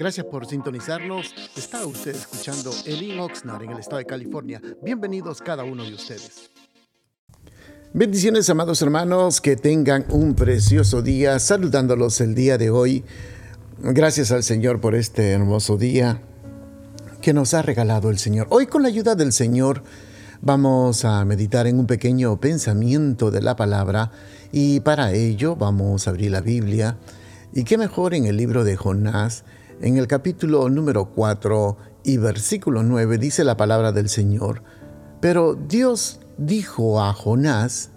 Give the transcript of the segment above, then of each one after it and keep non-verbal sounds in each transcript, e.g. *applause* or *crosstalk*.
Gracias por sintonizarnos. Está usted escuchando Elin Oxnard en el estado de California. Bienvenidos cada uno de ustedes. Bendiciones, amados hermanos, que tengan un precioso día. Saludándolos el día de hoy. Gracias al Señor por este hermoso día que nos ha regalado el Señor. Hoy con la ayuda del Señor vamos a meditar en un pequeño pensamiento de la palabra y para ello vamos a abrir la Biblia. Y qué mejor en el libro de Jonás, en el capítulo número 4 y versículo 9 dice la palabra del Señor. Pero Dios dijo a Jonás,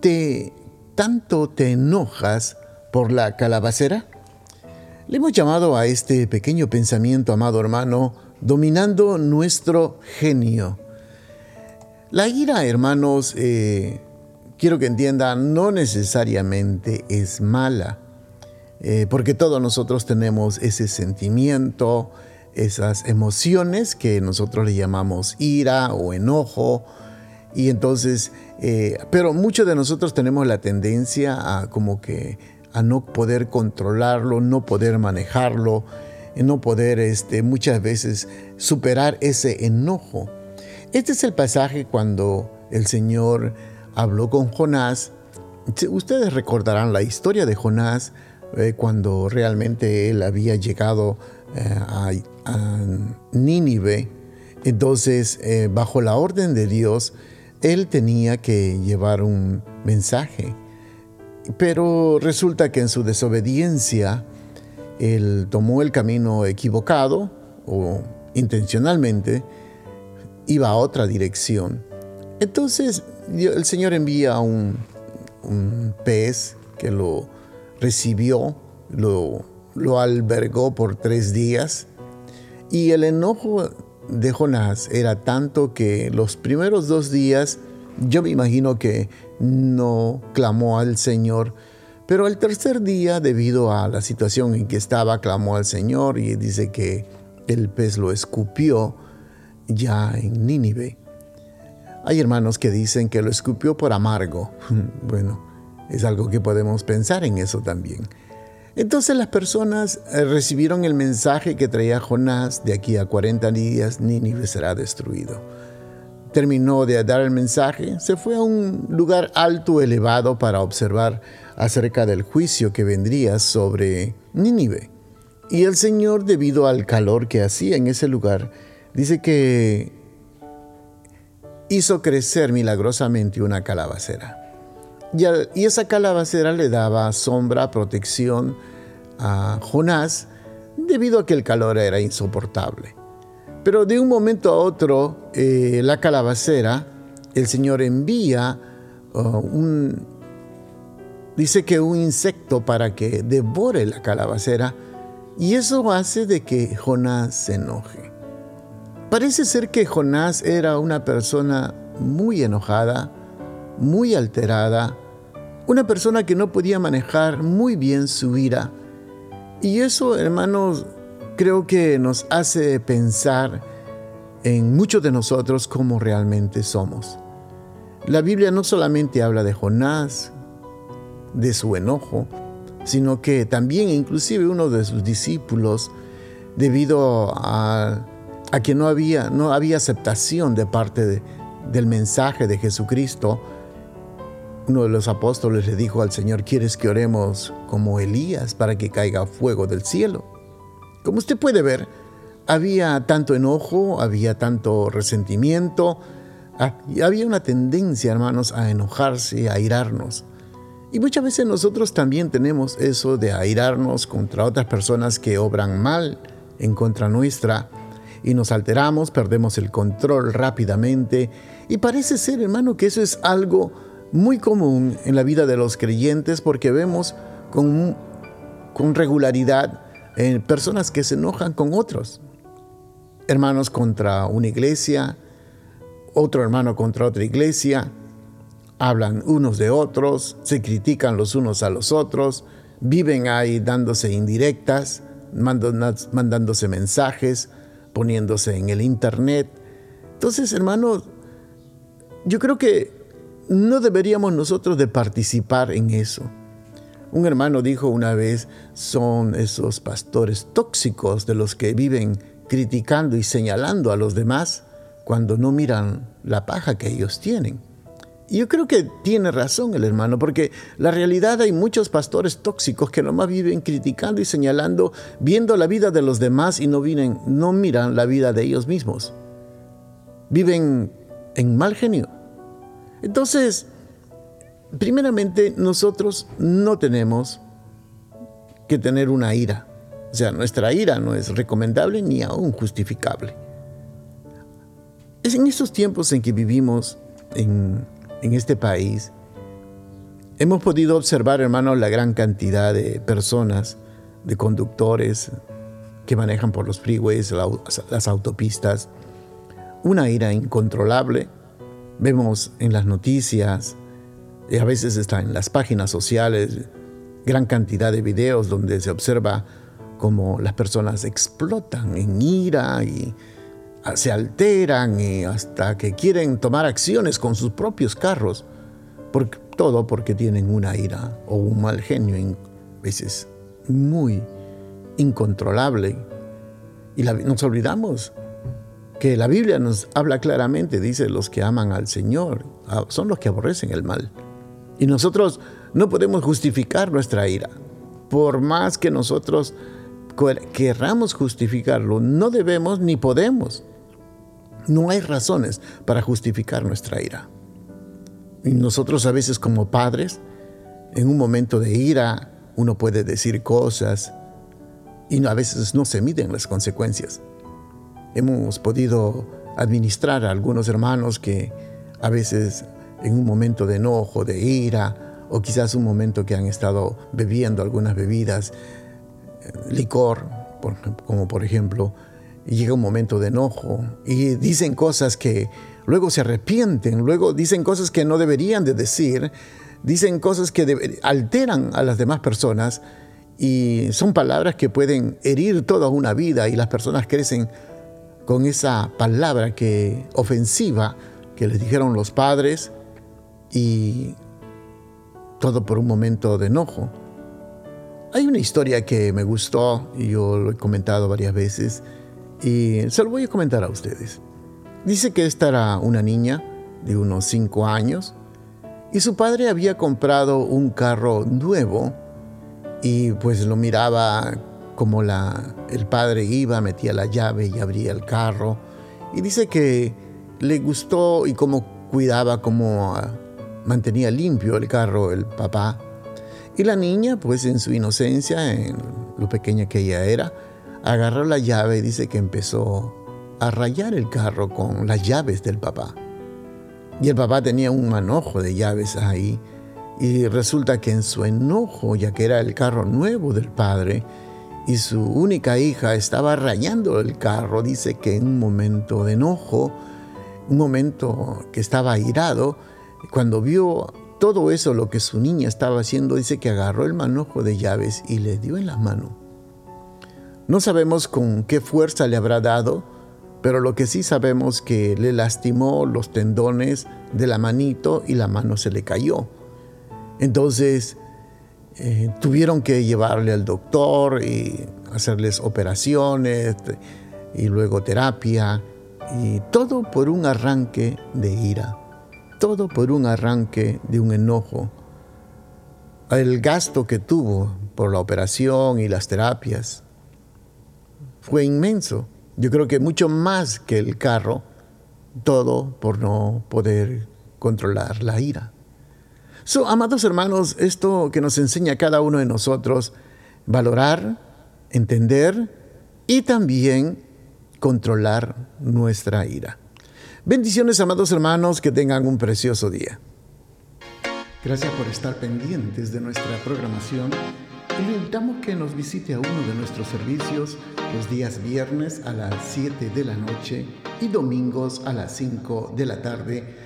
¿te tanto te enojas por la calabacera? Le hemos llamado a este pequeño pensamiento, amado hermano, dominando nuestro genio. La ira, hermanos, eh, quiero que entiendan, no necesariamente es mala, eh, porque todos nosotros tenemos ese sentimiento, esas emociones que nosotros le llamamos ira o enojo, y entonces, eh, pero muchos de nosotros tenemos la tendencia a como que a no poder controlarlo, no poder manejarlo, no poder este, muchas veces superar ese enojo. Este es el pasaje cuando el Señor habló con Jonás. Ustedes recordarán la historia de Jonás eh, cuando realmente él había llegado eh, a, Nínive. Entonces, eh, bajo la orden de Dios, él tenía que llevar un mensaje. Pero resulta que en su desobediencia, él tomó el camino equivocado o intencionalmente, iba a otra dirección. Entonces el Señor envía un, un pez que lo recibió, lo, lo albergó por tres días y el enojo de Jonás era tanto que los primeros dos días yo me imagino que no clamó al Señor, pero el tercer día, debido a la situación en que estaba, clamó al Señor y dice que el pez lo escupió ya en Nínive. Hay hermanos que dicen que lo escupió por amargo. *laughs* Bueno, es algo que podemos pensar en eso también. Entonces las personas eh, recibieron el mensaje que traía Jonás, de aquí a 40 días Nínive será destruido terminó de dar el mensaje, se fue a un lugar alto, elevado, para observar acerca del juicio que vendría sobre Nínive. Y el Señor, debido al calor que hacía en ese lugar, dice que hizo crecer milagrosamente una calabacera. Y, esa calabacera le daba sombra, protección a Jonás, debido a que el calor era insoportable. Pero de un momento a otro, eh, la calabacera, el Señor envía uh, un, dice que un insecto para que devore la calabacera y eso hace de que Jonás se enoje. Parece ser que Jonás era una persona muy enojada, muy alterada, una persona que no podía manejar muy bien su ira. Y eso, hermanos, creo que nos hace pensar en muchos de nosotros cómo realmente somos. La Biblia no solamente habla de Jonás, de su enojo, sino que también inclusive uno de sus discípulos, debido a, que no había, no había aceptación de parte del mensaje de Jesucristo, uno de los apóstoles le dijo al Señor, ¿quieres que oremos como Elías para que caiga fuego del cielo? Como usted puede ver, había tanto enojo, había tanto resentimiento, ah, había una tendencia, hermanos, a enojarse, a irarnos. Y muchas veces nosotros también tenemos eso de airarnos contra otras personas que obran mal en contra nuestra y nos alteramos, perdemos el control rápidamente y parece ser, hermano, que eso es algo muy común en la vida de los creyentes porque vemos con, con regularidad personas que se enojan con otros. Hermanos contra una iglesia, otro hermano contra otra iglesia, hablan unos de otros, se critican los unos a los otros, viven ahí dándose indirectas, mandándose mensajes, poniéndose en el internet. Entonces, hermanos, yo creo que no deberíamos nosotros de participar en eso. Un hermano dijo una vez, son esos pastores tóxicos de los que viven criticando y señalando a los demás cuando no miran la paja que ellos tienen. Y yo creo que tiene razón el hermano, porque la realidad hay muchos pastores tóxicos que nomás viven criticando y señalando, viendo la vida de los demás y no, vienen, no miran la vida de ellos mismos. Viven en mal genio. Entonces, primeramente, nosotros no tenemos que tener una ira. O sea, nuestra ira no es recomendable ni aún justificable. Es en estos tiempos en que vivimos en este país, hemos podido observar, hermanos, la gran cantidad de personas, de conductores que manejan por los freeways, las autopistas, una ira incontrolable. Vemos en las noticias, y a veces está en las páginas sociales, gran cantidad de videos donde se observa cómo las personas explotan en ira y se alteran y hasta que quieren tomar acciones con sus propios carros, todo porque tienen una ira o un mal genio, a veces muy incontrolable. Y nos olvidamos que la Biblia nos habla claramente, dice, los que aman al Señor ah, son los que aborrecen el mal. Y nosotros no podemos justificar nuestra ira. Por más que nosotros querramos justificarlo, no debemos ni podemos. No hay razones para justificar nuestra ira. Y nosotros a veces como padres, en un momento de ira, uno puede decir cosas y a veces no se miden las consecuencias. Hemos podido administrar a algunos hermanos que a veces en un momento de enojo, de ira, o quizás un momento que han estado bebiendo algunas bebidas, eh, licor, como por ejemplo, y llega un momento de enojo y dicen cosas que luego se arrepienten, luego dicen cosas que no deberían de decir, dicen cosas que alteran a las demás personas y son palabras que pueden herir toda una vida y las personas crecen con esa palabra que ofensiva que les dijeron los padres y todo por un momento de enojo. Hay una historia que me gustó y yo lo he comentado varias veces y se lo voy a comentar a ustedes. Dice que esta era una niña de unos 5 años y su padre había comprado un carro nuevo y pues lo miraba como la, el padre iba, metía la llave y abría el carro. Y dice que le gustó y cómo cuidaba, cómo ah, mantenía limpio el carro el papá. Y la niña, pues en su inocencia, en lo pequeña que ella era, agarró la llave y dice que empezó a rayar el carro con las llaves del papá. Y el papá tenía un manojo de llaves ahí. Y resulta que en su enojo, ya que era el carro nuevo del padre, y su única hija estaba rayando el carro, dice que en un momento de enojo, un momento que estaba airado, cuando vio todo eso, lo que su niña estaba haciendo, dice que agarró el manojo de llaves y le dio en la mano no sabemos con qué fuerza le habrá dado, pero lo que sí sabemos que le lastimó los tendones de la manito y la mano se le cayó. Entonces eh, tuvieron que llevarle al doctor y hacerles operaciones y luego terapia y todo por un arranque de ira, todo por un arranque de un enojo. El gasto que tuvo por la operación y las terapias fue inmenso. Yo creo que mucho más que el carro, todo por no poder controlar la ira. So, amados hermanos, esto que nos enseña cada uno de nosotros, valorar, entender y también controlar nuestra ira. Bendiciones, amados hermanos, que tengan un precioso día. Gracias por estar pendientes de nuestra programación y le invitamos que nos visite a uno de nuestros servicios los días viernes a las 7 de la noche y domingos a las 5 de la tarde.